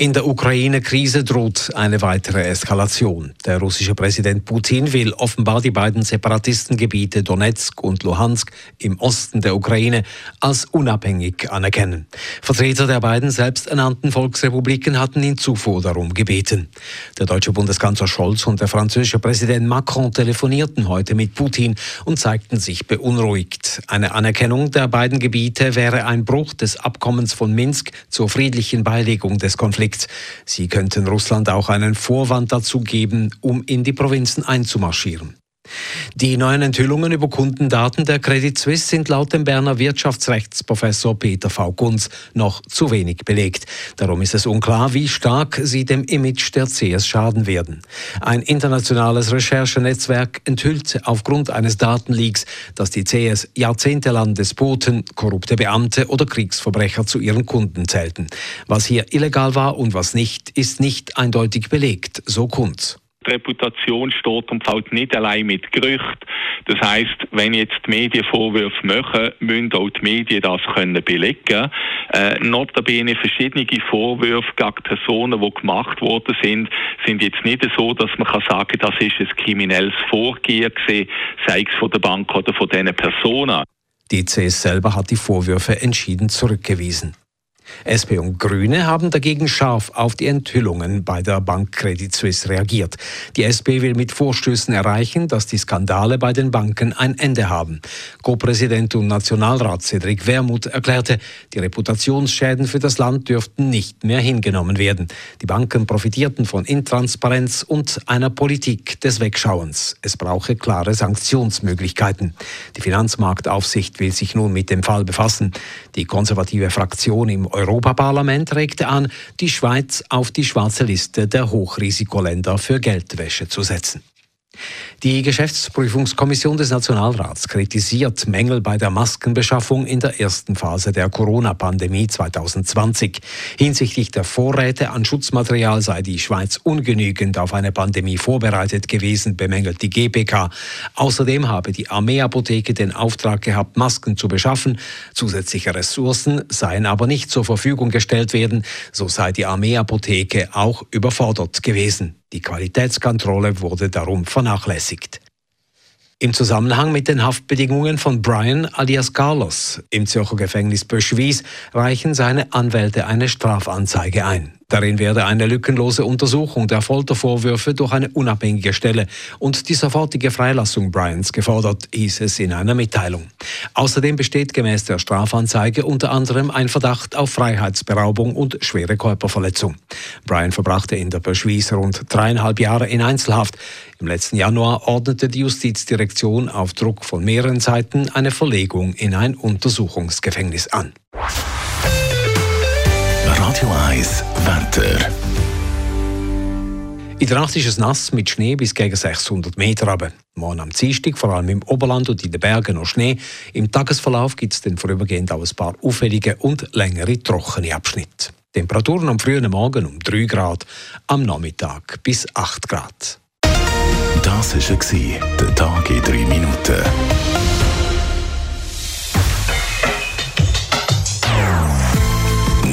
In der Ukraine-Krise droht eine weitere Eskalation. Der russische Präsident Putin will offenbar die beiden Separatistengebiete Donetsk und Luhansk im Osten der Ukraine als unabhängig anerkennen. Vertreter der beiden selbsternannten Volksrepubliken hatten ihn zuvor darum gebeten. Der deutsche Bundeskanzler Scholz und der französische Präsident Macron telefonierten heute mit Putin und zeigten sich beunruhigt. Eine Anerkennung der beiden Gebiete wäre ein Bruch des Abkommens von Minsk zur friedlichen Beilegung des Konflikts Konflikts. Sie könnten Russland auch einen Vorwand dazu geben, um in die Provinzen einzumarschieren. Die neuen Enthüllungen über Kundendaten der Credit Suisse sind laut dem Berner Wirtschaftsrechtsprofessor Peter V. Gunz noch zu wenig belegt. Darum ist es unklar, wie stark sie dem Image der CS schaden werden. Ein internationales Recherchenetzwerk enthüllt aufgrund eines Datenleaks, dass die CS jahrzehntelang Despoten, korrupte Beamte oder Kriegsverbrecher zu ihren Kunden zählten. Was hier illegal war und was nicht, ist nicht eindeutig belegt, so Kunz Reputation steht und fällt nicht allein mit Gerüchten. Das heißt, wenn jetzt die Medien Vorwürfe machen, müssen auch die Medien das können belegen. Äh, notabene verschiedene Vorwürfe gegen Personen, die gemacht worden sind, sind jetzt nicht so, dass man kann sagen, das ist ein kriminelles Vorgehen gewesen, sei es von der Bank oder von diesen Personen. Die CS selber hat die Vorwürfe entschieden zurückgewiesen. SP und Grüne haben dagegen scharf auf die Enthüllungen bei der Bank Credit Suisse reagiert. Die SP will mit Vorstößen erreichen, dass die Skandale bei den Banken ein Ende haben. Co-Präsident und Nationalrat Cedric Wermuth erklärte, die Reputationsschäden für das Land dürften nicht mehr hingenommen werden. Die Banken profitierten von Intransparenz und einer Politik des Wegschauens. Es brauche klare Sanktionsmöglichkeiten. Die Finanzmarktaufsicht will sich nun mit dem Fall befassen. Die konservative Fraktion im Europaparlament regte an, die Schweiz auf die schwarze Liste der Hochrisikoländer für Geldwäsche zu setzen. Die Geschäftsprüfungskommission des Nationalrats kritisiert Mängel bei der Maskenbeschaffung in der ersten Phase der Corona-Pandemie 2020. Hinsichtlich der Vorräte an Schutzmaterial sei die Schweiz ungenügend auf eine Pandemie vorbereitet gewesen, bemängelt die GPK. Außerdem habe die Armeeapotheke den Auftrag gehabt, Masken zu beschaffen. Zusätzliche Ressourcen seien aber nicht zur Verfügung gestellt werden. So sei die Armeeapotheke auch überfordert gewesen. Die Qualitätskontrolle wurde darum vernachlässigt. Im Zusammenhang mit den Haftbedingungen von Brian alias Carlos im Zürcher Gefängnis Böschwies reichen seine Anwälte eine Strafanzeige ein. Darin werde eine lückenlose Untersuchung der Foltervorwürfe durch eine unabhängige Stelle und die sofortige Freilassung Bryans gefordert, hieß es in einer Mitteilung. Außerdem besteht gemäß der Strafanzeige unter anderem ein Verdacht auf Freiheitsberaubung und schwere Körperverletzung. Brian verbrachte in der Beschwieß rund dreieinhalb Jahre in Einzelhaft. Im letzten Januar ordnete die Justizdirektion auf Druck von mehreren Seiten eine Verlegung in ein Untersuchungsgefängnis an. Radio 1 Wetter. In der Nacht ist es nass mit Schnee bis gegen 600 Meter runter. Morgen am Dienstag, vor allem im Oberland und in den Bergen noch Schnee. Im Tagesverlauf gibt es dann vorübergehend auch ein paar auffällige und längere trockene Abschnitte. Temperaturen am frühen Morgen um 3 Grad, am Nachmittag bis 8 Grad. Das war der Tag in 3 Minuten.